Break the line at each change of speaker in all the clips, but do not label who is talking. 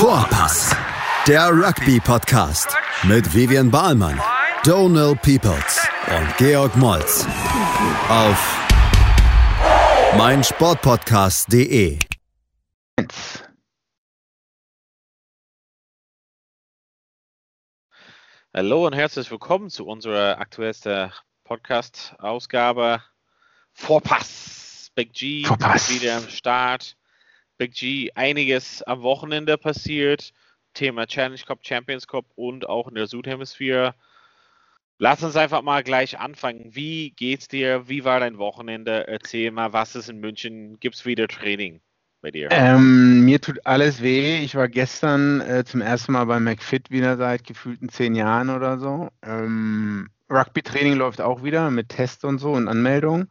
Vorpass, der Rugby-Podcast mit Vivian Bahlmann, Donal Peoples und Georg Moltz auf meinsportpodcast.de.
Hallo und herzlich willkommen zu unserer aktuellsten Podcast-Ausgabe Vorpass. Big G
Vorpass.
wieder am Start. Big G, einiges am Wochenende passiert. Thema Challenge Cup, Champions Cup und auch in der Südhemisphäre. Lass uns einfach mal gleich anfangen. Wie geht's dir? Wie war dein Wochenende? Erzähl mal, was ist in München? Gibt's wieder Training bei dir?
Ähm, mir tut alles weh. Ich war gestern äh, zum ersten Mal bei McFit wieder seit gefühlten zehn Jahren oder so. Ähm, Rugby-Training läuft auch wieder mit Tests und so und Anmeldung.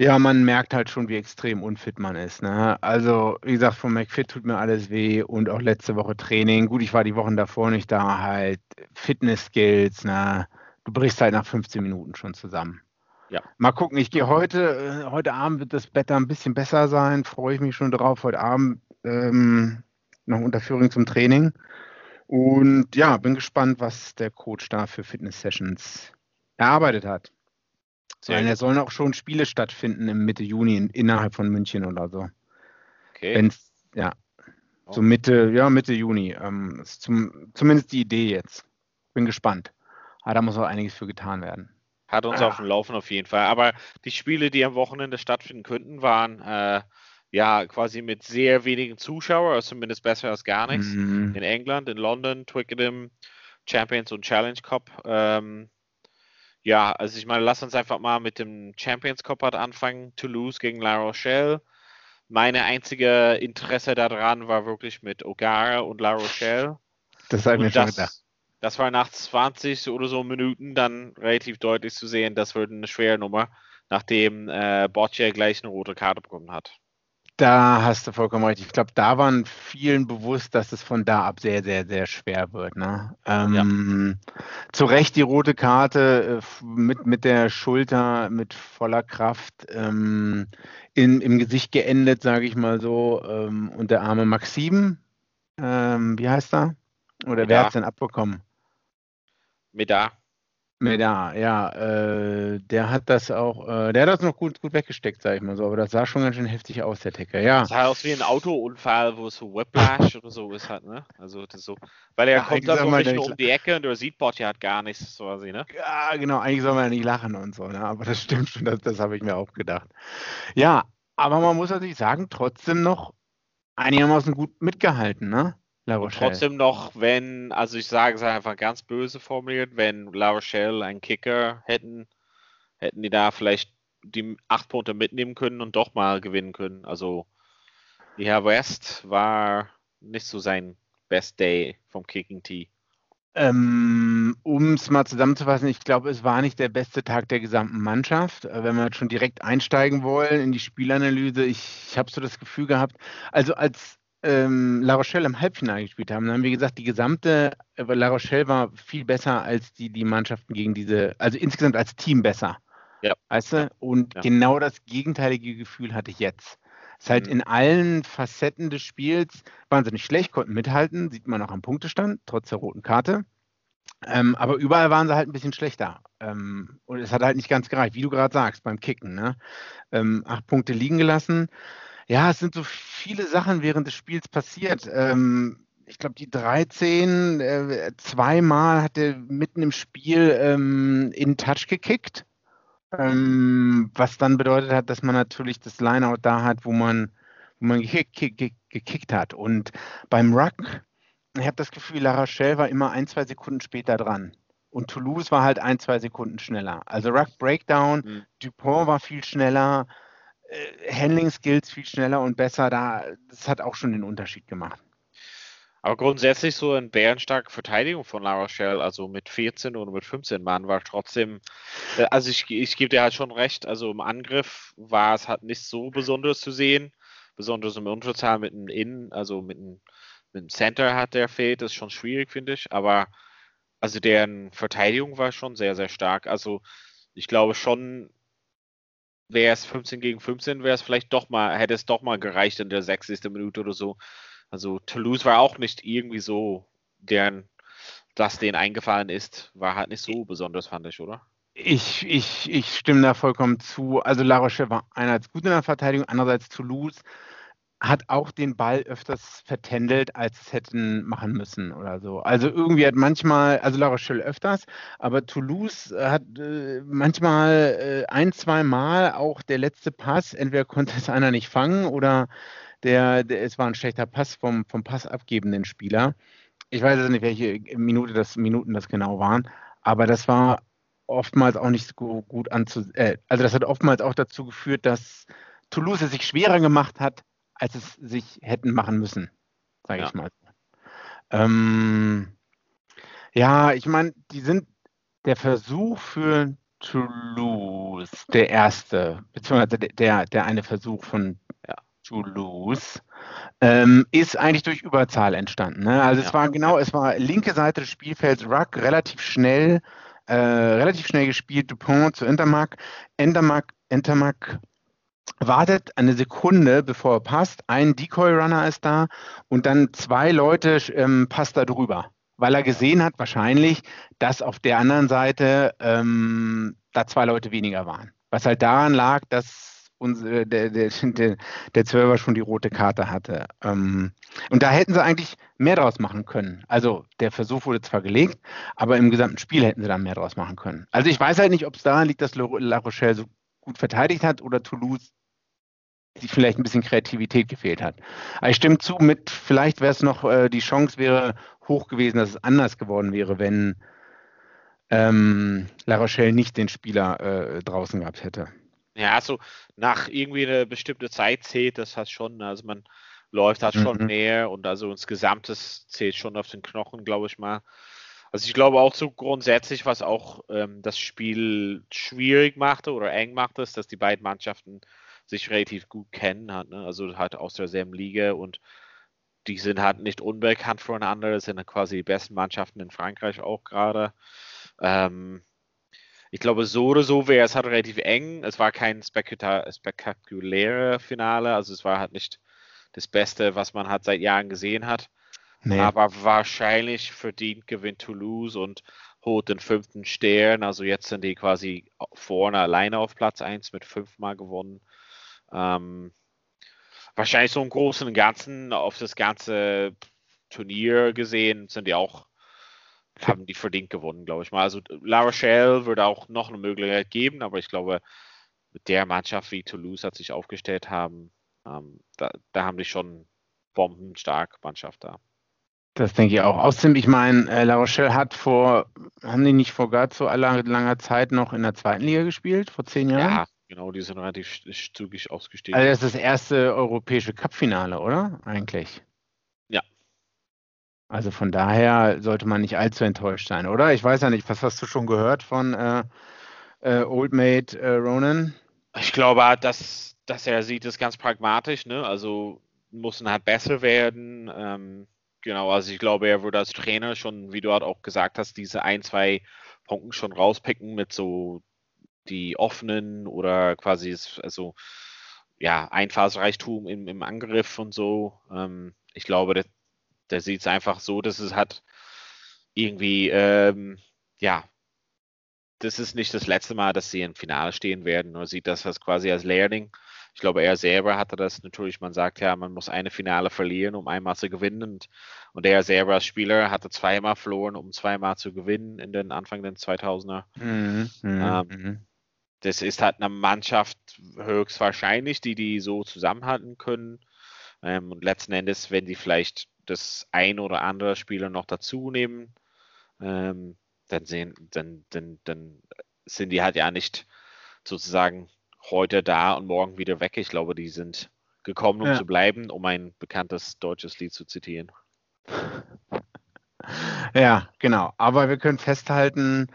Ja, man merkt halt schon, wie extrem unfit man ist. Ne? Also, wie gesagt, von McFit tut mir alles weh und auch letzte Woche Training. Gut, ich war die Wochen davor nicht da, halt Fitness-Skills, ne? Du brichst halt nach 15 Minuten schon zusammen.
Ja.
Mal gucken, ich gehe heute, äh, heute Abend wird das Wetter ein bisschen besser sein, freue ich mich schon drauf. Heute Abend ähm, noch Unterführung zum Training. Und ja, bin gespannt, was der Coach da für Fitness-Sessions erarbeitet hat.
Gut.
es sollen auch schon Spiele stattfinden im Mitte Juni in, innerhalb von München oder so.
Okay.
Wenn's, ja,
Oh.
so Mitte, ja, Mitte Juni. Ähm, ist zum, zumindest die Idee jetzt. Bin gespannt. Aber da muss auch einiges für getan werden.
Hat uns
Ah.
auf dem Laufen auf jeden Fall. Aber die Spiele, die am Wochenende stattfinden könnten, waren äh, ja quasi mit sehr wenigen Zuschauern, also zumindest besser als gar nichts.
Mhm.
In England, in London, Twickenham, Champions und Challenge Cup. Ähm, ja, also ich meine, lass uns einfach mal mit dem Champions Cup halt anfangen. Toulouse gegen La Rochelle. Meine einzige Interesse daran war wirklich mit O'Gara und La Rochelle.
Das habe ich mir schon
das,
gedacht.
das war nach 20 oder so Minuten dann relativ deutlich zu sehen, das wird eine schwere Nummer, nachdem äh, Boccia gleich eine rote Karte bekommen hat.
Da hast du vollkommen recht. Ich glaube, da waren vielen bewusst, dass es von da ab sehr, sehr, sehr schwer wird. Ne? Ähm, Zu Recht die rote Karte äh, mit, mit der Schulter mit voller Kraft ähm, in, im Gesicht geendet, sage ich mal so. Ähm, und der arme Maxim, ähm, wie heißt er? Oder wer
Ja.
hat es denn abbekommen?
Mit da.
Medar, ja, äh, der hat das auch, äh, der hat das noch gut, gut weggesteckt, sag ich mal so, aber das sah schon ganz schön heftig aus, der Ticker, ja.
Das sah aus wie ein Autounfall, wo es so Whiplash oder so ist halt, ne? Also das ist so. Weil er
Ja,
kommt dann
sag
so nicht
der
nur um die Ecke und er sieht Boccia hat gar nichts quasi, ne?
Ja, genau, eigentlich soll man ja nicht lachen und so, ne? aber das stimmt schon, das, das habe ich mir auch gedacht. Ja, aber man muss natürlich sagen, trotzdem noch einigermaßen gut mitgehalten, ne? La
Und
Rochelle.
trotzdem noch, wenn, also ich sage es einfach ganz böse formuliert, wenn La Rochelle einen Kicker hätten, hätten die da vielleicht die acht Punkte mitnehmen können und doch mal gewinnen können. Also die Herr West war nicht so sein Best Day vom Kicking Tee.
Ähm, um es mal zusammenzufassen, ich glaube, es war nicht der beste Tag der gesamten Mannschaft. Äh, Wenn wir jetzt schon direkt einsteigen wollen in die Spielanalyse, ich, ich habe so das Gefühl gehabt, also als ähm, La Rochelle im Halbfinale gespielt haben, dann haben wir gesagt, die gesamte äh, La Rochelle war viel besser als die, die Mannschaften gegen diese, also insgesamt als Team besser.
Ja.
Weißt du? Und
Ja.
genau das gegenteilige Gefühl hatte ich jetzt. Es ist halt
Mhm.
in allen Facetten des Spiels wahnsinnig schlecht, konnten mithalten, sieht man auch am Punktestand, trotz der roten Karte. Ähm, aber überall waren sie halt ein bisschen schlechter. Ähm, und es hat halt nicht ganz gereicht, wie du gerade sagst, beim Kicken. Ne? Ähm, acht Punkte liegen gelassen. Ja, es sind so viele Sachen während des Spiels passiert. Ähm, ich glaube, die 13, äh, zweimal hat er mitten im Spiel ähm, in Touch gekickt. Ähm, was dann bedeutet hat, dass man natürlich das Lineout da hat, wo man, wo man gekickt, gekickt, gekickt hat. Und beim Ruck, ich habe das Gefühl, La Rochelle war immer ein, zwei Sekunden später dran. Und Toulouse war halt ein, zwei Sekunden schneller. Also Ruck Breakdown,
Mhm.
Dupont war viel schneller, äh, Handling Skills viel schneller und besser. Da, das hat auch schon den Unterschied gemacht.
Aber grundsätzlich so eine bärenstarke Verteidigung von La Rochelle, also mit 14 oder mit 15 Mann, war trotzdem, äh, also ich, ich gebe dir halt schon recht, also im Angriff war es halt nicht so besonders zu sehen, besonders im Unterzahl mit einem Innen, also mit einem, mit einem Center hat der fehlt, das ist schon schwierig, finde ich, aber also deren Verteidigung war schon sehr, sehr stark, also ich glaube schon, wäre es 15 gegen 15, wäre es vielleicht doch mal, hätte es doch mal gereicht in der 60. Minute oder so, Also Toulouse war auch nicht irgendwie so, deren, dass denen eingefallen ist, war halt nicht so besonders, fand ich, oder?
Ich, ich, ich stimme da vollkommen zu. Also La Rochelle war einerseits gut in der Verteidigung, andererseits Toulouse hat auch den Ball öfters vertändelt, als es hätten machen müssen oder so. Also irgendwie hat manchmal, also La Rochelle öfters, aber Toulouse hat äh, manchmal äh, ein, zwei Mal auch der letzte Pass, entweder konnte es einer nicht fangen oder der, der es war ein schlechter Pass vom, vom passabgebenden Spieler. Ich weiß jetzt nicht, welche Minute das, Minuten das genau waren, aber das war oftmals auch nicht so gut anzusehen. Äh, also das hat oftmals auch dazu geführt, dass Toulouse sich schwerer gemacht hat, als es sich hätten machen müssen, sage ja. ich mal. Ähm, ja, ich meine, die sind der Versuch für Toulouse, der erste, beziehungsweise der, der eine Versuch von ja, Toulouse, ähm, ist eigentlich durch Überzahl entstanden. Ne? Also ja. es war genau, es war linke Seite des Spielfelds, Ruck relativ schnell, äh, relativ schnell gespielt, Dupont zu Intermark, Entermark, Entermark wartet eine Sekunde, bevor er passt. Ein Decoy-Runner ist da und dann zwei Leute ähm, passt da drüber, weil er gesehen hat wahrscheinlich, dass auf der anderen Seite ähm, da zwei Leute weniger waren. Was halt daran lag, dass unsere, der, der, der, der Zwölfer schon die rote Karte hatte. Ähm, und da hätten sie eigentlich mehr draus machen können. Also der Versuch wurde zwar gelegt, aber im gesamten Spiel hätten sie da mehr draus machen können. Also ich weiß halt nicht, ob es daran liegt, dass La Rochelle so gut verteidigt hat oder Toulouse die vielleicht ein bisschen Kreativität gefehlt hat. Aber ich stimme zu, mit vielleicht wäre es noch, äh, die Chance wäre hoch gewesen, dass es anders geworden wäre, wenn ähm, La Rochelle nicht den Spieler äh, draußen gehabt hätte.
Ja, also nach irgendwie eine bestimmte Zeit zählt das halt schon. Also man läuft halt schon mhm. mehr und also insgesamt das zählt schon auf den Knochen, glaube ich mal. Also ich glaube auch so grundsätzlich, was auch ähm, das Spiel schwierig machte oder eng machte, ist, dass die beiden Mannschaften sich relativ gut kennen hat, ne? also halt aus derselben Liga und die sind halt nicht unbekannt voneinander, das sind quasi die besten Mannschaften in Frankreich auch gerade. Ähm, ich glaube, so oder so wäre es halt relativ eng. Es war kein spektakuläres Finale, also es war halt nicht das Beste, was man halt seit Jahren gesehen hat. Nee. Aber wahrscheinlich verdient gewinnt Toulouse und holt den fünften Stern. Also jetzt sind die quasi vorne alleine auf Platz 1 mit fünfmal gewonnen. Ähm, wahrscheinlich so im Großen und Ganzen auf das ganze Turnier gesehen sind die auch, haben die verdient gewonnen, glaube ich mal. Also La Rochelle würde auch noch eine Möglichkeit geben, aber ich glaube, mit der Mannschaft wie Toulouse hat sich aufgestellt haben, ähm, da, da, haben die schon bombenstark Mannschaft da.
Das denke ich auch. Außerdem, ich meine, äh, La Rochelle hat vor, haben die nicht vor gar so langer, langer Zeit noch in der zweiten Liga gespielt, vor zehn Jahren? Ja,
Genau, die sind relativ zügig ausgestiegen.
Also das ist das erste europäische Cup-Finale, oder? Eigentlich.
Ja.
Also von daher sollte man nicht allzu enttäuscht sein, oder? Ich weiß ja nicht, was hast du schon gehört von äh, äh, Old Mate äh, Ronan?
Ich glaube, dass, dass er sieht es ganz pragmatisch, ne? Also müssen halt besser werden. Ähm, genau, also ich glaube, er würde als Trainer schon, wie du halt auch gesagt hast, diese ein, zwei Punkte schon rauspicken mit so die offenen oder quasi also ja, Einfallsreichtum im, im Angriff und so. Ähm, ich glaube, der, der sieht es einfach so, dass es hat irgendwie, ähm, ja, das ist nicht das letzte Mal, dass sie im Finale stehen werden, oder sieht das als quasi als Learning. Ich glaube, er selber hatte das natürlich, man sagt ja, man muss eine Finale verlieren, um einmal zu gewinnen. Und, und er selber als Spieler hatte zweimal verloren, um zweimal zu gewinnen in den Anfang der 2000er. Mhm, mhm, ähm, mhm das ist halt eine Mannschaft höchstwahrscheinlich, die die so zusammenhalten können. Ähm, und letzten Endes, wenn die vielleicht das ein oder andere Spieler noch dazu nehmen, ähm, dann, sehen, dann, dann, dann sind die halt ja nicht sozusagen heute da und morgen wieder weg. Ich glaube, die sind gekommen, um ja. zu bleiben, um ein bekanntes deutsches Lied zu zitieren.
Ja, genau. Aber wir können festhalten,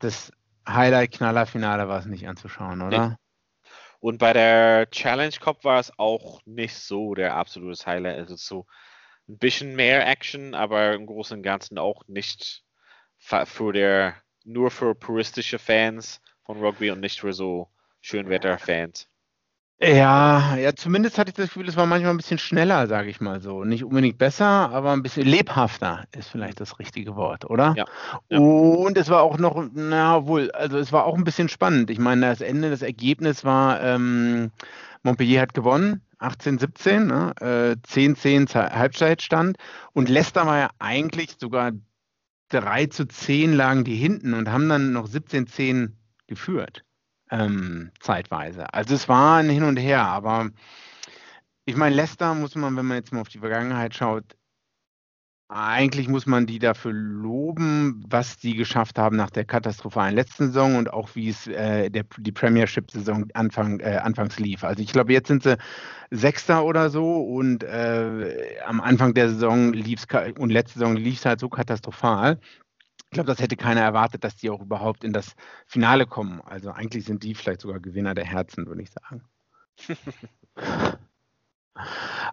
dass Highlight-Knaller-Finale war es nicht anzuschauen, oder? Nee.
Und bei der Challenge Cup war es auch nicht so der absolute Highlight. Also so ein bisschen mehr Action, aber im Großen und Ganzen auch nicht für der, nur für puristische Fans von Rugby und nicht für so Schönwetter-Fans.
Ja, ja, zumindest hatte ich das Gefühl, es war manchmal ein bisschen schneller, sage ich mal so. Nicht unbedingt besser, aber ein bisschen lebhafter ist vielleicht das richtige Wort, oder?
Ja. ja.
Und es war auch noch, na wohl, also es war auch ein bisschen spannend. Ich meine, das Ende, das Ergebnis war, ähm, Montpellier hat gewonnen, 18, 17, ne? äh, 10, 10 Halbzeitstand. Und Leicester war ja eigentlich sogar 3 zu 10 lagen die hinten und haben dann noch 17, 10 geführt ähm, zeitweise. Also es war ein Hin und Her, aber ich meine, Leicester muss man, wenn man jetzt mal auf die Vergangenheit schaut, eigentlich muss man die dafür loben, was die geschafft haben nach der katastrophalen letzten Saison und auch wie es äh, der, die Premiership-Saison Anfang, äh, anfangs lief. Also ich glaube, jetzt sind sie Sechster oder so und äh, am Anfang der Saison lief es und letzte Saison lief es halt so katastrophal, ich glaube, das hätte keiner erwartet, dass die auch überhaupt in das Finale kommen. Also eigentlich sind die vielleicht sogar Gewinner der Herzen, würde ich sagen.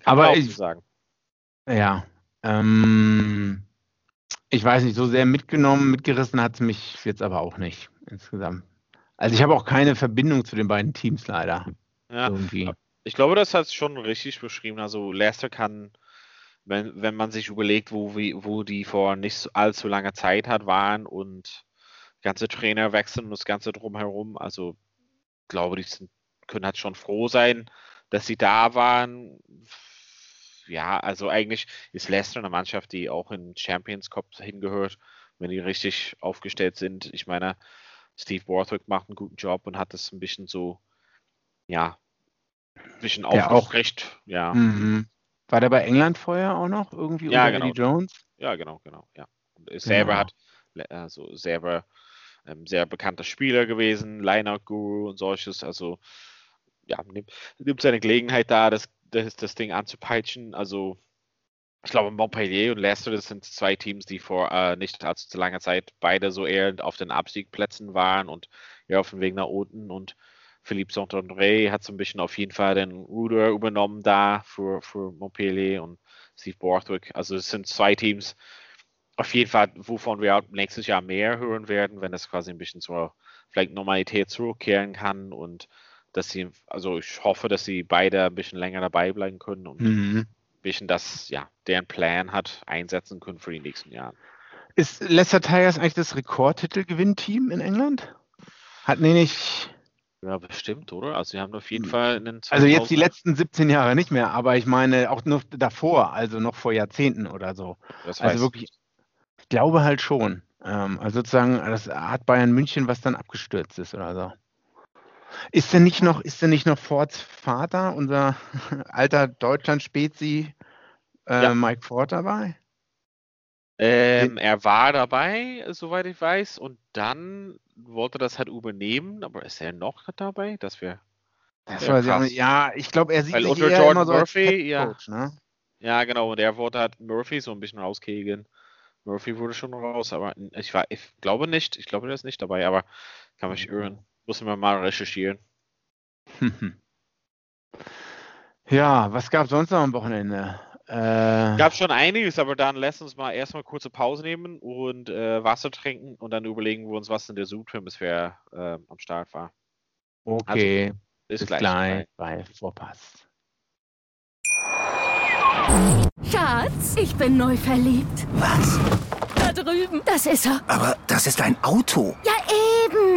Aber ich sagen. Ja. Ähm, ich weiß nicht, so sehr mitgenommen, mitgerissen hat es mich jetzt aber auch nicht insgesamt. Also ich habe auch keine Verbindung zu den beiden Teams leider.
Ja, irgendwie. ich glaube, das hat es schon richtig beschrieben. Also Leicester kann wenn, wenn man sich überlegt, wo, wo die vor nicht allzu langer Zeit hat waren und ganze Trainer wechseln und das Ganze drumherum. Also glaube, die sind, können halt schon froh sein, dass sie da waren. Ja, also eigentlich ist Leicester eine Mannschaft, die auch in Champions Cup hingehört, wenn die richtig aufgestellt sind. Ich meine, Steve Borthwick macht einen guten Job und hat das ein bisschen so, ja, ein bisschen aufrecht, ja.
Mhm. War der bei England vorher auch noch irgendwie
ja, genau.
Eddie Jones?
Ja, genau, genau, ja. Und ist selber genau. hat also selber ähm, sehr bekannter Spieler gewesen, Lineout Guru und solches. Also ja, nimmt, nimmt seine Gelegenheit da, das, das, das Ding anzupeitschen. Also ich glaube, Montpellier und Leicester, das sind zwei Teams, die vor äh, nicht allzu langer Zeit beide so eher auf den Abstiegplätzen waren und ja auf dem Weg nach unten und Philippe Saint-André hat so ein bisschen auf jeden Fall den Ruder übernommen da für, für Montpellier und Steve Borthwick. Also es sind zwei Teams, auf jeden Fall, wovon wir nächstes Jahr mehr hören werden, wenn es quasi ein bisschen zur vielleicht Normalität zurückkehren kann und dass sie, also ich hoffe, dass sie beide ein bisschen länger dabei bleiben können und mhm. ein bisschen das, ja, deren Plan hat, einsetzen können für die nächsten Jahre.
Ist Leicester Tigers eigentlich das Rekordtitelgewinnteam in England? Hat nee, nicht
ja, bestimmt, oder? Also sie haben auf jeden hm. Fall einen
Also jetzt die letzten 17 Jahre nicht mehr, aber ich meine auch noch davor, also noch vor Jahrzehnten oder so. Das also wirklich, ich glaube halt schon. Ähm, also sozusagen, das hat Bayern München, was dann abgestürzt ist oder so. Ist denn nicht noch, ist denn nicht noch Fords Vater, unser alter Deutschland-Spezi, äh, ja. Mike Ford dabei?
Ähm, er war dabei, soweit ich weiß, und dann wollte das halt übernehmen, aber ist er noch dabei? Das wäre.
Das wär ja, ja, ich glaube, er sieht
Weil sich unter eher Jordan so Murphy, ja. Ne? Ja, genau, und er wollte halt Murphy so ein bisschen rauskegeln. Murphy wurde schon raus, aber ich, war, ich glaube nicht, ich glaube, der ist nicht dabei, aber kann mich irren. Muss man mal recherchieren.
Ja, was gab es sonst noch am Wochenende?
Äh, Gab schon einiges, aber dann lass uns mal erstmal kurze Pause nehmen und äh, Wasser trinken und dann überlegen wir uns, was in der Südhemisphäre äh, am Start war.
Okay, also, bis, bis gleich, gleich bei Vorpass.
Schatz, ich bin neu verliebt.
Was?
Da drüben. Das ist er.
Aber das ist ein Auto.
Ja,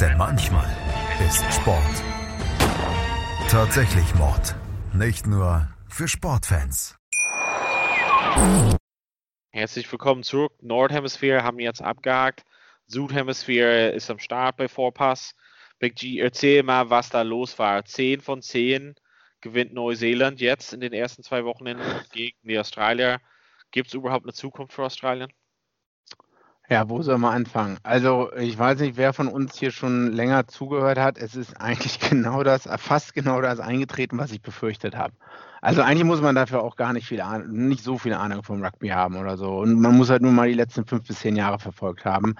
denn manchmal ist Sport tatsächlich Mord. Nicht nur für Sportfans.
Herzlich willkommen zurück. Nordhemisphäre haben jetzt abgehakt. Südhemisphäre ist am Start bei Vorpass. Big G, erzähl mal, was da los war. 10 von 10 gewinnt Neuseeland jetzt in den ersten zwei Wochen gegen die Australier. Gibt es überhaupt eine Zukunft für Australien?
Ja, wo soll man anfangen? Also, ich weiß nicht, wer von uns hier schon länger zugehört hat. Es ist eigentlich genau das, fast genau das eingetreten, was ich befürchtet habe. Also eigentlich muss man dafür auch gar nicht viel Ahnung, nicht so viel Ahnung vom Rugby haben oder so. Und man muss halt nur mal die letzten fünf bis zehn Jahre verfolgt haben.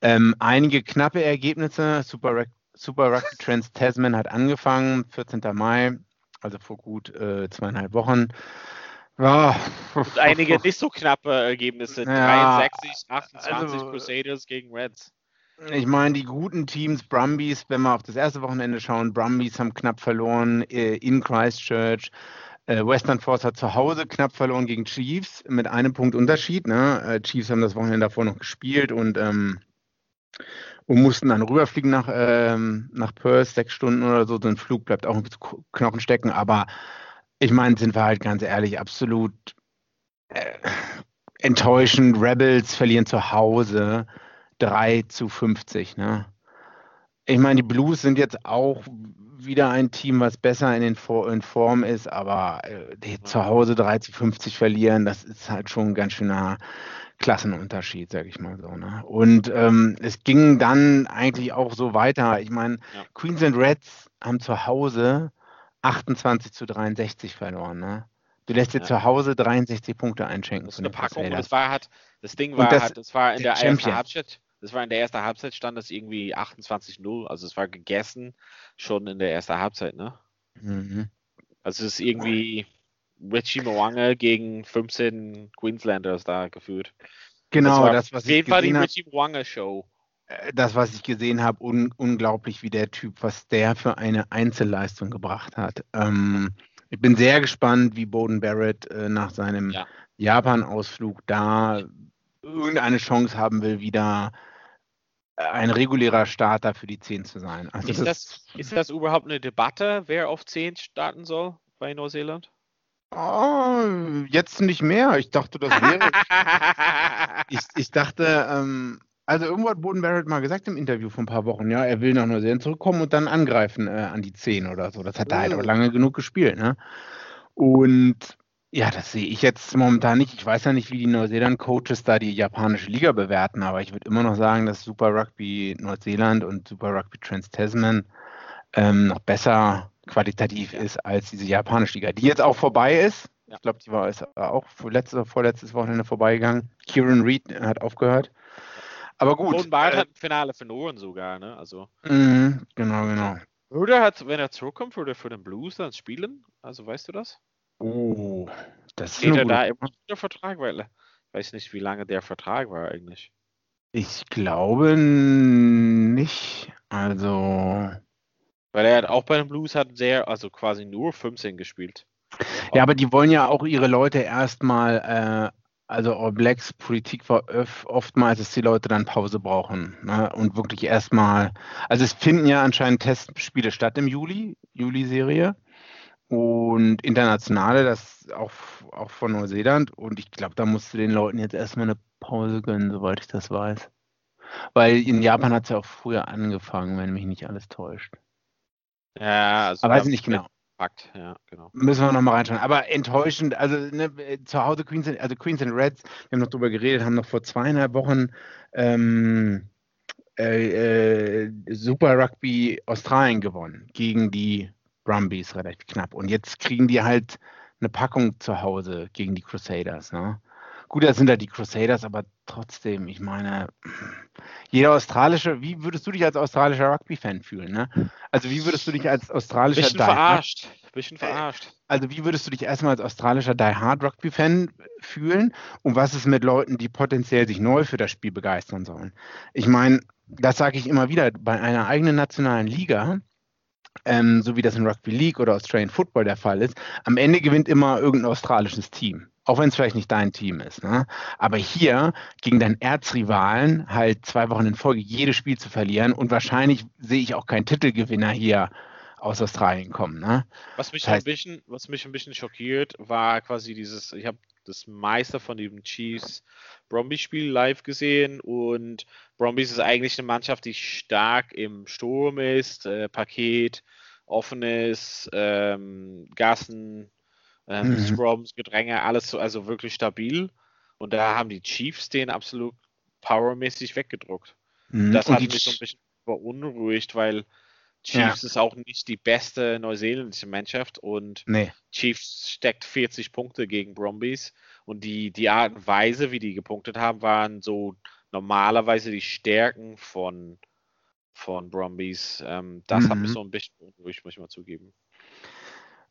Ähm, einige knappe Ergebnisse. Super, Super Rugby Trans Tasman hat angefangen, 14. Mai, also vor gut äh, zweieinhalb Wochen.
Ja. Und einige nicht so knappe Ergebnisse. Ja, 63, 28 also, Crusaders gegen Reds.
Ich meine, die guten Teams, Brumbies, wenn wir auf das erste Wochenende schauen, Brumbies haben knapp verloren äh, in Christchurch. Äh, Western Force hat zu Hause knapp verloren gegen Chiefs mit einem Punkt Unterschied. Ne? Äh, Chiefs haben das Wochenende davor noch gespielt und, ähm, und mussten dann rüberfliegen nach, ähm, nach Perth, sechs Stunden oder so. So ein Flug bleibt auch ein Knochen stecken. Aber ich meine, sind wir halt ganz ehrlich, absolut äh, enttäuschend. Rebels verlieren zu Hause 3 zu 50. Ne? Ich meine, die Blues sind jetzt auch wieder ein Team, was besser in, den For in Form ist, aber äh, zu Hause 3 zu 50 verlieren, das ist halt schon ein ganz schöner Klassenunterschied, sag ich mal so. Ne? Und ähm, es ging dann eigentlich auch so weiter. Ich meine, ja. Queens and Reds haben zu Hause 28 zu 63 verloren. Ne? Du lässt dir ja. zu Hause 63 Punkte einschenken.
Das ist eine Packung. Das war halt, das Ding war das, halt, das war in der, ersten Halbzeit. Das war in der ersten Halbzeit stand das irgendwie 28-0. Also es war gegessen schon in der ersten Halbzeit, ne? Mhm. Also es ist irgendwie Richie Moange gegen 15 Queenslanders da geführt.
Genau, das, das was
ich gesehen habe. die Richie Moange Show.
Äh, das, was ich gesehen habe, un unglaublich, wie der Typ, was der für eine Einzelleistung gebracht hat. Ähm, ich bin sehr gespannt, wie Bowden Barrett äh, nach seinem ja. Japan-Ausflug da irgendeine Chance haben will, wieder ein regulärer Starter für die 10 zu sein.
Also ist, das, ist das überhaupt eine Debatte, wer auf 10 starten soll bei Neuseeland?
Oh, jetzt nicht mehr. Ich dachte, das wäre. ich, ich dachte, ähm, also irgendwo hat Boden Barrett mal gesagt im Interview vor ein paar Wochen, ja, er will nach Neuseeland zurückkommen und dann angreifen äh, an die 10 oder so. Das hat er halt aber lange genug gespielt, ne? Und ja, das sehe ich jetzt momentan nicht. Ich weiß ja nicht, wie die Neuseeland-Coaches da die japanische Liga bewerten, aber ich würde immer noch sagen, dass Super Rugby Neuseeland und Super Rugby Trans-Tasman ähm, noch besser qualitativ ist als diese japanische Liga, die jetzt auch vorbei ist. Ja. Ich glaube, die war auch letztes oder vorletztes Wochenende vorbeigegangen. Kieran Reed hat aufgehört. Aber gut.
Und Bart äh, hat im Finale verloren sogar, ne? Also.
Mh, genau, genau.
Würde hat, wenn er zurückkommt, würde er für den Blues dann spielen? Also weißt du das?
Oh, das ist
Steht er da immer der Vertrag? Weil ich weiß nicht, wie lange der Vertrag war eigentlich.
Ich glaube nicht. Also.
Weil er hat auch bei den Blues hat sehr, also quasi nur 15 gespielt.
Ja, aber die wollen ja auch ihre Leute erstmal, äh, also All Blacks Politik war öf, oftmals, dass die Leute dann Pause brauchen ne? und wirklich erstmal, also es finden ja anscheinend Testspiele statt im Juli, Juli-Serie und internationale, das auch, auch von Neuseeland. Und ich glaube, da musst du den Leuten jetzt erstmal eine Pause gönnen, soweit ich das weiß. Weil in Japan hat es ja auch früher angefangen, wenn mich nicht alles täuscht.
Ja, also.
Aber weiß ich nicht genau.
Fakt, ja, genau.
Müssen wir nochmal reinschauen. Aber enttäuschend, also ne, zu Hause Queens, also Queens and Reds, wir haben noch drüber geredet, haben noch vor zweieinhalb Wochen ähm, äh, äh, Super Rugby Australien gewonnen gegen die Brumbies relativ knapp. Und jetzt kriegen die halt eine Packung zu Hause gegen die Crusaders. Ne? Gut, das sind ja die Crusaders, aber trotzdem, ich meine, jeder australische, wie würdest du dich als australischer Rugby-Fan fühlen? Ne? Also wie würdest du dich als australischer
Bisschen verarscht. Bisschen verarscht.
Also wie würdest du dich erstmal als australischer Die Hard Rugby-Fan fühlen? Und was ist mit Leuten, die potenziell sich neu für das Spiel begeistern sollen? Ich meine, das sage ich immer wieder, bei einer eigenen nationalen Liga ähm, so wie das in Rugby League oder Australian Football der Fall ist, am Ende gewinnt immer irgendein australisches Team. Auch wenn es vielleicht nicht dein Team ist. Ne? Aber hier gegen deinen Erzrivalen halt zwei Wochen in Folge jedes Spiel zu verlieren und wahrscheinlich sehe ich auch keinen Titelgewinner hier aus Australien kommen. Ne?
Was mich das heißt, ein bisschen, was mich ein bisschen schockiert, war quasi dieses, ich habe das meiste von dem Chiefs Bromby-Spiel live gesehen und Brombies ist eigentlich eine Mannschaft, die stark im Sturm ist, äh, Paket, offenes, ähm, Gassen, ähm, mhm. Scrums, Gedränge, alles so, also wirklich stabil. Und da haben die Chiefs den absolut powermäßig weggedruckt.
Mhm.
Das hat mich so ein
Ch-
bisschen beunruhigt, weil Chiefs ist auch nicht die beste neuseeländische Mannschaft und
Nee.
Chiefs steckt 40 Punkte gegen Brumbies und die, die Art und Weise, wie die gepunktet haben, waren so normalerweise die Stärken von, von Brumbies. Ähm, das hat mich
Mhm.
so ein bisschen beunruhigt, muss ich mal zugeben.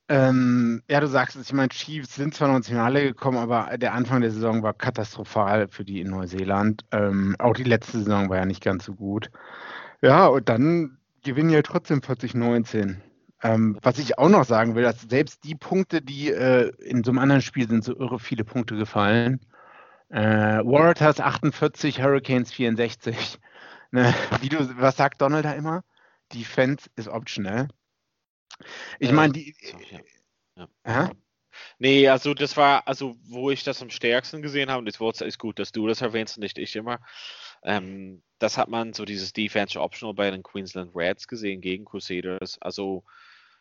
Ähm, ja, du sagst es, ich meine, Chiefs sind zwar noch ins Finale gekommen, aber der Anfang der Saison war katastrophal für die in Neuseeland. Ähm, auch die letzte Saison war ja nicht ganz so gut. Ja, und dann gewinnen ja trotzdem 40-19. Ähm, was ich auch noch sagen will, dass selbst die Punkte, die äh, in so einem anderen Spiel sind, so irre viele Punkte gefallen. Äh, Waratahs 48, Hurricanes 64. Ne, wie du, was sagt Donald da immer? Defense is optional. Ich
Äh,
meine, die.
ja.
Hä?
Nee, also das war, also wo ich das am stärksten gesehen habe, und das Wort ist gut, dass du das erwähnst und nicht ich immer. Ähm, das hat man so dieses Defense Optional bei den Queensland Reds gesehen gegen Crusaders. Also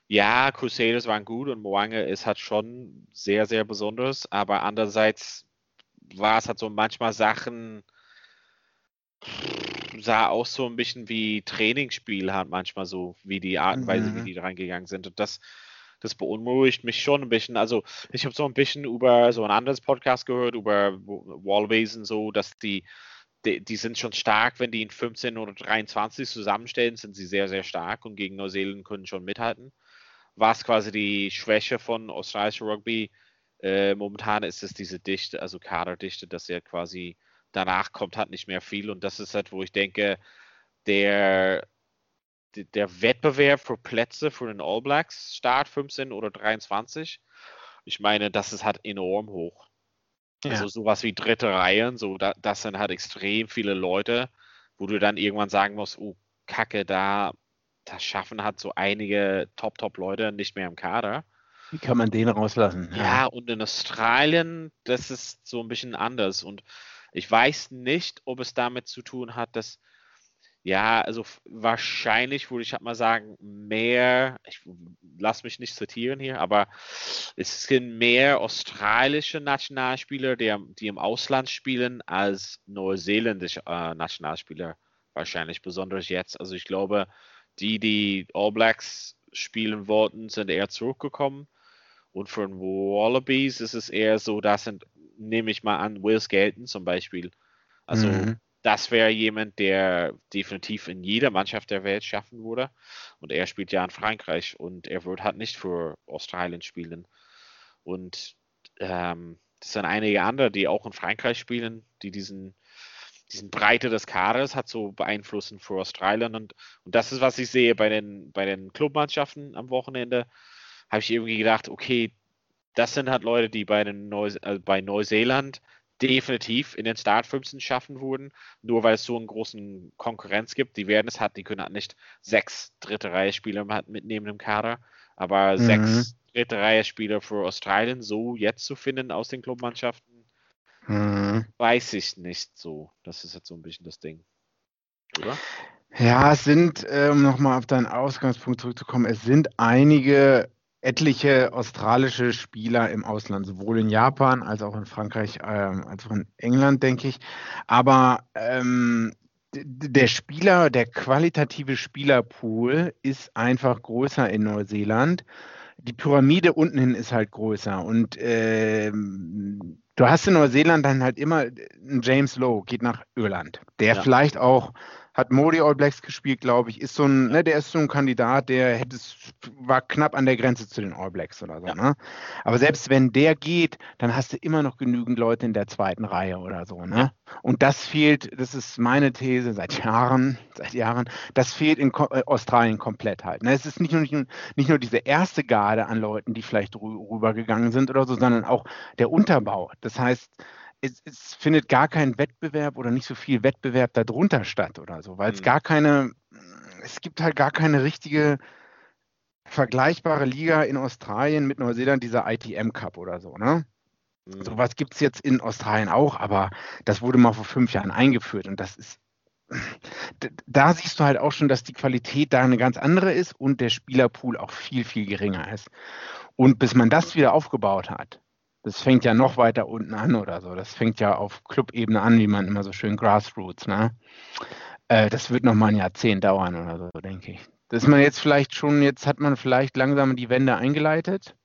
ja, Crusaders waren gut und Moange ist halt schon sehr, sehr besonders, aber andererseits war es halt so manchmal Sachen, sah auch so ein bisschen wie Trainingsspiel halt manchmal so, wie die Art und Weise, wie
Mhm.
die da reingegangen sind. Und das, das beunruhigt mich schon ein bisschen. Also ich habe so ein bisschen über so ein anderes Podcast gehört, über Wallabies und so, dass die, die, die sind schon stark, wenn die in 15 oder 23 zusammenstellen, sind sie sehr, sehr stark und gegen Neuseeland können schon mithalten. Was quasi die Schwäche von australischer Rugby äh, momentan ist, ist diese Dichte, also Kaderdichte, dass er quasi danach kommt, hat nicht mehr viel und das ist halt, wo ich denke, der, der- der Wettbewerb für Plätze für den All Blacks, Start 15 oder 23, ich meine, das ist halt enorm hoch.
Ja.
Also sowas wie dritte Reihen, so da, das sind halt extrem viele Leute, wo du dann irgendwann sagen musst, oh Kacke, da das schaffen hat so einige Top-Top-Leute nicht mehr im Kader.
Wie kann man den rauslassen?
Ja, und in Australien, das ist so ein bisschen anders. Und ich weiß nicht, ob es damit zu tun hat, dass, ja, also wahrscheinlich würde ich halt mal sagen, mehr, ich lass mich nicht zitieren hier, aber es sind mehr australische Nationalspieler, die, die im Ausland spielen, als neuseeländische äh, Nationalspieler wahrscheinlich, besonders jetzt. Also ich glaube, die, die All Blacks spielen wollten, sind eher zurückgekommen. Und für den Wallabies ist es eher so, das sind, nehme ich mal an, Will Skelton zum Beispiel. Also
Mhm.
das wäre jemand, der definitiv in jeder Mannschaft der Welt schaffen würde. Und er spielt ja in Frankreich und er wird halt nicht für Australien spielen. Und ähm, es sind einige andere, die auch in Frankreich spielen, die diesen, diesen Breite des Kaders hat so beeinflussen für Australien. Und, und das ist, was ich sehe bei den, bei den Clubmannschaften am Wochenende. Habe ich irgendwie gedacht, okay, das sind halt Leute, die bei, den Neu äh, bei Neuseeland definitiv in den Start 15 schaffen würden, nur weil es so einen großen Konkurrenz gibt. Die werden es halt, die können halt nicht sechs dritte Reihe Spieler mitnehmen im Kader, aber
Mhm.
sechs dritte Reihe Spieler für Australien so jetzt zu finden aus den Clubmannschaften,
Mhm.
weiß ich nicht so. Das ist jetzt so ein bisschen das Ding. Oder?
Ja, es sind, um nochmal auf deinen Ausgangspunkt zurückzukommen, es sind einige etliche australische Spieler im Ausland, sowohl in Japan als auch in Frankreich, ähm, als auch in England, denke ich. Aber ähm, der Spieler, der qualitative Spielerpool ist einfach größer in Neuseeland. Die Pyramide unten hin ist halt größer. Und ähm, du hast in Neuseeland dann halt immer einen James Lowe, geht nach Irland, der
Ja.
vielleicht auch hat Modi All Blacks gespielt, glaube ich, ist so ein, ne, der ist so ein Kandidat, der hätte war knapp an der Grenze zu den All Blacks oder so,
Ja.
ne? Aber selbst wenn der geht, dann hast du immer noch genügend Leute in der zweiten Reihe oder so, ne? Und das fehlt, das ist meine These seit Jahren, seit Jahren, das fehlt in Ko äh, Australien komplett halt. Ne? Es ist nicht nur, nicht, nicht nur diese erste Garde an Leuten, die vielleicht rü rübergegangen sind oder so, sondern auch der Unterbau. Das heißt, es, es findet gar kein Wettbewerb oder nicht so viel Wettbewerb darunter statt oder so, weil es
Mhm.
gar keine, es gibt halt gar keine richtige vergleichbare Liga in Australien mit Neuseeland, dieser ITM Cup oder so, ne?
Mhm.
Sowas gibt es jetzt in Australien auch, aber das wurde mal vor fünf Jahren eingeführt und das ist, da siehst du halt auch schon, dass die Qualität da eine ganz andere ist und der Spielerpool auch viel, viel geringer ist. Und bis man das wieder aufgebaut hat, Das fängt ja noch weiter unten an oder so. Das fängt ja auf Clubebene an, wie man immer so schön Grassroots, ne? Äh, das wird noch mal ein Jahrzehnt dauern oder so, denke ich. Das ist man jetzt vielleicht schon, jetzt hat man vielleicht langsam die Wende eingeleitet,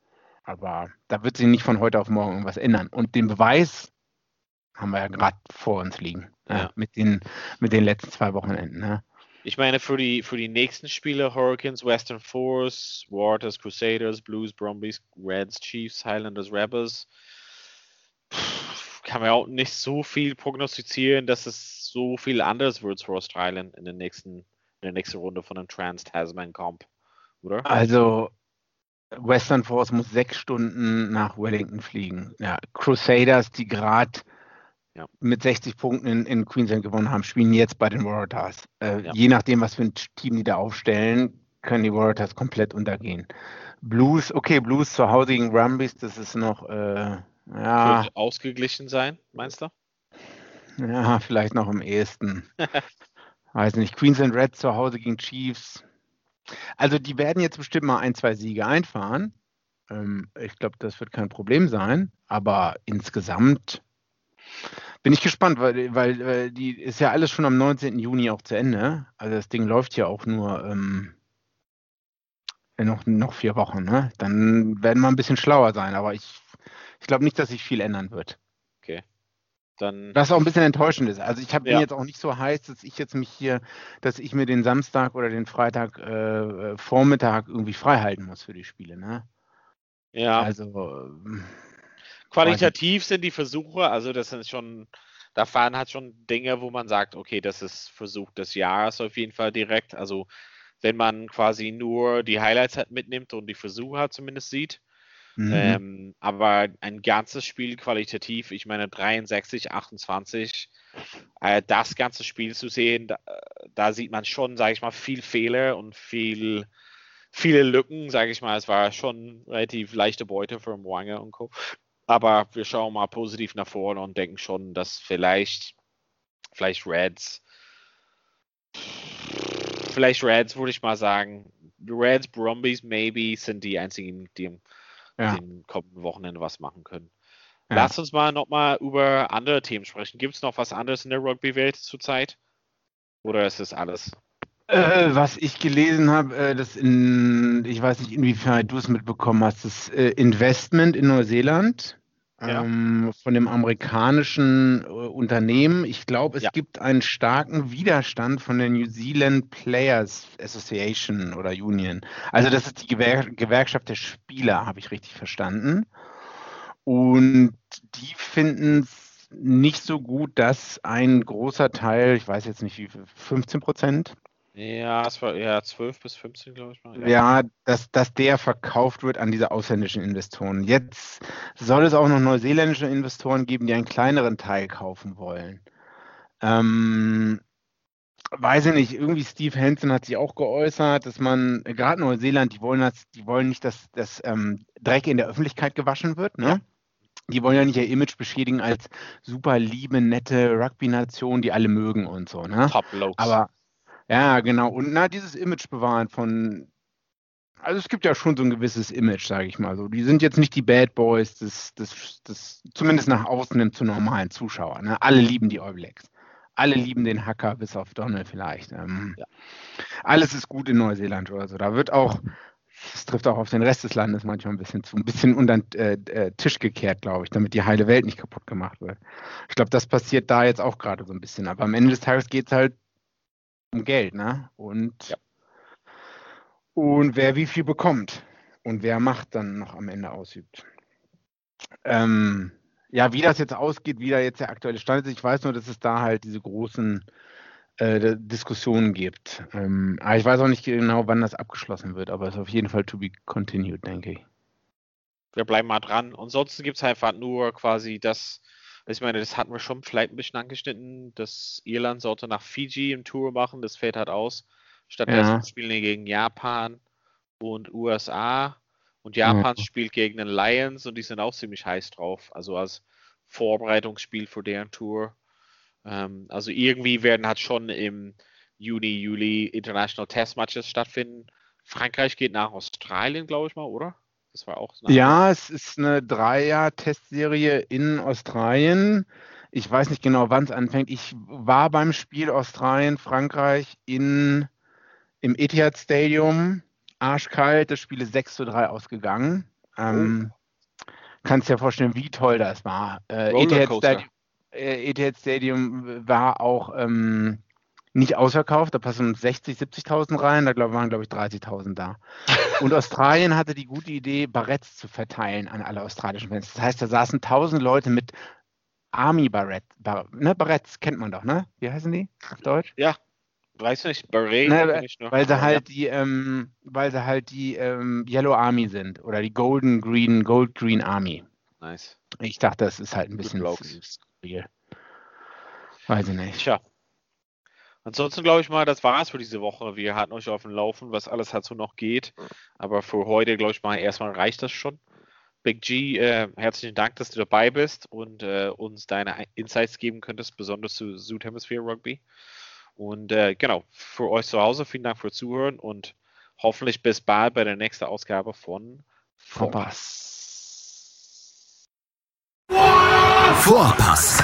aber da wird sich nicht von heute auf morgen irgendwas ändern. Und den Beweis haben wir ja gerade vor uns liegen, ne?
Ja.
mit, den, mit den letzten zwei Wochenenden. Ne?
Ich meine, für die, für die nächsten Spiele, Hurricanes, Western Force, Waters, Crusaders, Blues, Brumbies, Reds, Chiefs, Highlanders, Rebels, kann man auch nicht so viel prognostizieren, dass es so viel anders wird für Australien in, den nächsten, in der nächsten Runde von dem Trans-Tasman Comp, oder?
Also Western Force muss sechs Stunden nach Wellington fliegen. Ja, Crusaders, die gerade
Ja.
mit 60 Punkten in, in Queensland gewonnen haben, spielen jetzt bei den Waratahs. Äh,
Ja.
Je nachdem, was für ein Team die da aufstellen, können die Waratahs komplett untergehen. Blues, okay, Blues zu Hause gegen Brumbies, das ist noch, äh, ja,
ausgeglichen sein, meinst du?
ja, vielleicht noch am ehesten. Weiß nicht, Queensland Reds zu Hause gegen Chiefs. Also die werden jetzt bestimmt mal ein, zwei Siege einfahren. Ähm, ich glaube, das wird kein Problem sein. Aber insgesamt bin ich gespannt, weil, weil, weil die ist ja alles schon am 19. Juni auch zu Ende. Also das Ding läuft ja auch nur ähm, noch, noch vier Wochen. Ne? Dann werden wir ein bisschen schlauer sein. Aber ich, ich glaube nicht, dass sich viel ändern wird.
Dann
Was auch ein bisschen enttäuschend ist. Also ich habe
Ja.
jetzt auch nicht so heiß, dass ich jetzt mich hier, dass ich mir den Samstag oder den Freitag äh, Vormittag irgendwie frei halten muss für die Spiele. Ne?
ja.
Also ähm,
Qualitativ sind die Versuche, also das sind schon, da fahren halt schon Dinge, wo man sagt, okay, das ist Versuch des Jahres auf jeden Fall direkt. Also wenn man quasi nur die Highlights halt mitnimmt und die Versuche halt zumindest sieht.
mhm.
Ähm, aber ein ganzes Spiel qualitativ, ich meine 63, 28, äh, das ganze Spiel zu sehen, da, da sieht man schon, sage ich mal, viel Fehler und viel, viele Lücken, sage ich mal. Es war schon relativ leichte Beute für Mwange und Co. Aber wir schauen mal positiv nach vorne und denken schon, dass vielleicht, vielleicht Reds, vielleicht Reds würde ich mal sagen, Reds, Brumbies, maybe sind die einzigen, die im
ja.
den kommenden Wochenende was machen können.
Ja.
Lass uns mal nochmal über andere Themen sprechen. Gibt es noch was anderes in der Rugby-Welt zurzeit? Oder ist das alles?
Äh, was ich gelesen habe, äh, das in, ich weiß nicht, inwiefern du es mitbekommen hast, das äh, Investment in Neuseeland
Ja.
ähm, von dem amerikanischen äh, Unternehmen. Ich glaube, es
Ja.
gibt einen starken Widerstand von der New Zealand Players Association oder Union. Also das ist die Gewer Gewerkschaft der Spieler, habe ich richtig verstanden. Und die finden es nicht so gut, dass ein großer Teil, ich weiß jetzt nicht wie viel, 15 Prozent,
Ja, es war ja 12 bis 15, glaube ich mal.
ja, dass, dass der verkauft wird an diese ausländischen Investoren. Jetzt soll es auch noch neuseeländische Investoren geben, die einen kleineren Teil kaufen wollen. Ähm, weiß ich nicht, irgendwie Steve Hansen hat sich auch geäußert, dass man, gerade Neuseeland, die wollen das, die wollen nicht, dass das ähm, Dreck in der Öffentlichkeit gewaschen wird, ne? Die wollen ja nicht ihr Image beschädigen als super liebe, nette Rugby-Nation, die alle mögen und so, ne?
Top Lokes.
Aber ja, genau. Und na, dieses Image bewahren von. Also es gibt ja schon so ein gewisses Image, sage ich mal so. Die sind jetzt nicht die Bad Boys, das, das, das zumindest nach außen nimmt zu normalen Zuschauern. Ne? Alle lieben die All Blacks. Alle lieben den Hacker, bis auf Donald vielleicht. Ähm,
Ja.
Alles ist gut in Neuseeland oder so. Da wird auch, das trifft auch auf den Rest des Landes manchmal ein bisschen zu, ein bisschen unter den äh, äh, Tisch gekehrt, glaube ich, damit die heile Welt nicht kaputt gemacht wird. Ich glaube, das passiert da jetzt auch gerade so ein bisschen. Aber am Ende des Tages geht es halt um Geld, ne? Und,
Ja.
und wer wie viel bekommt und wer Macht dann noch am Ende ausübt. Ähm, ja, wie das jetzt ausgeht, wie da jetzt der aktuelle Stand ist, ich weiß nur, dass es da halt diese großen äh, Diskussionen gibt. Ähm, aber ich weiß auch nicht genau, wann das abgeschlossen wird, aber es ist auf jeden Fall to be continued, denke ich.
wir bleiben mal dran. Ansonsten gibt es einfach nur quasi das, ich meine, das hatten wir schon vielleicht ein bisschen angeschnitten, dass Irland sollte nach Fiji im Tour machen, das fällt halt aus. Stattdessen
Ja.
spielen die gegen Japan und USA. Und Japan
Ja.
spielt gegen den Lions und die sind auch ziemlich heiß drauf. Also als Vorbereitungsspiel für deren Tour. Ähm, also irgendwie werden halt schon im Juni, Juli International Test Matches stattfinden. Frankreich geht nach Australien, glaube ich mal, oder? Das war auch.
Ja, es ist eine Dreier-Testserie in Australien. Ich weiß nicht genau, wann es anfängt. Ich war beim Spiel Australien, Frankreich in, im Etihad Stadium. Arschkalt, das Spiel ist 6 zu 3 ausgegangen. Ähm, kannst dir vorstellen, wie toll das war. Äh, Etihad. Stadium, äh, Etihad Stadium war auch ähm, nicht ausverkauft, da passen 60, 70.000 rein, da glaub, waren glaube ich 30.000 da. Und Australien hatte die gute Idee, Barretts zu verteilen an alle australischen Fans. Das heißt, da saßen 1000 Leute mit Army Barrett, Bar, ne, Barretts kennt man doch, ne? Wie heißen die auf Deutsch?
Weiß nicht, Beret.
Ne, weil sie halt die, ähm, weil sie halt die ähm, Yellow Army sind oder die Golden Green, Gold Green Army.
Ja, nice.
Ich dachte, das ist halt ein bisschen skurril. Weiß ich nicht.
Tja. Ansonsten glaube ich mal, das war's für diese Woche. Wir hatten euch auf dem Laufen, was alles dazu noch geht. Aber für heute, glaube ich mal, erstmal reicht das schon. Big G, äh, herzlichen Dank, dass du dabei bist und äh, uns deine Insights geben könntest, besonders zu Südhemisphäre Rugby. Und äh, genau, für euch zu Hause, vielen Dank fürs Zuhören und hoffentlich bis bald bei der nächsten Ausgabe von
Vorpass.
Vorpass,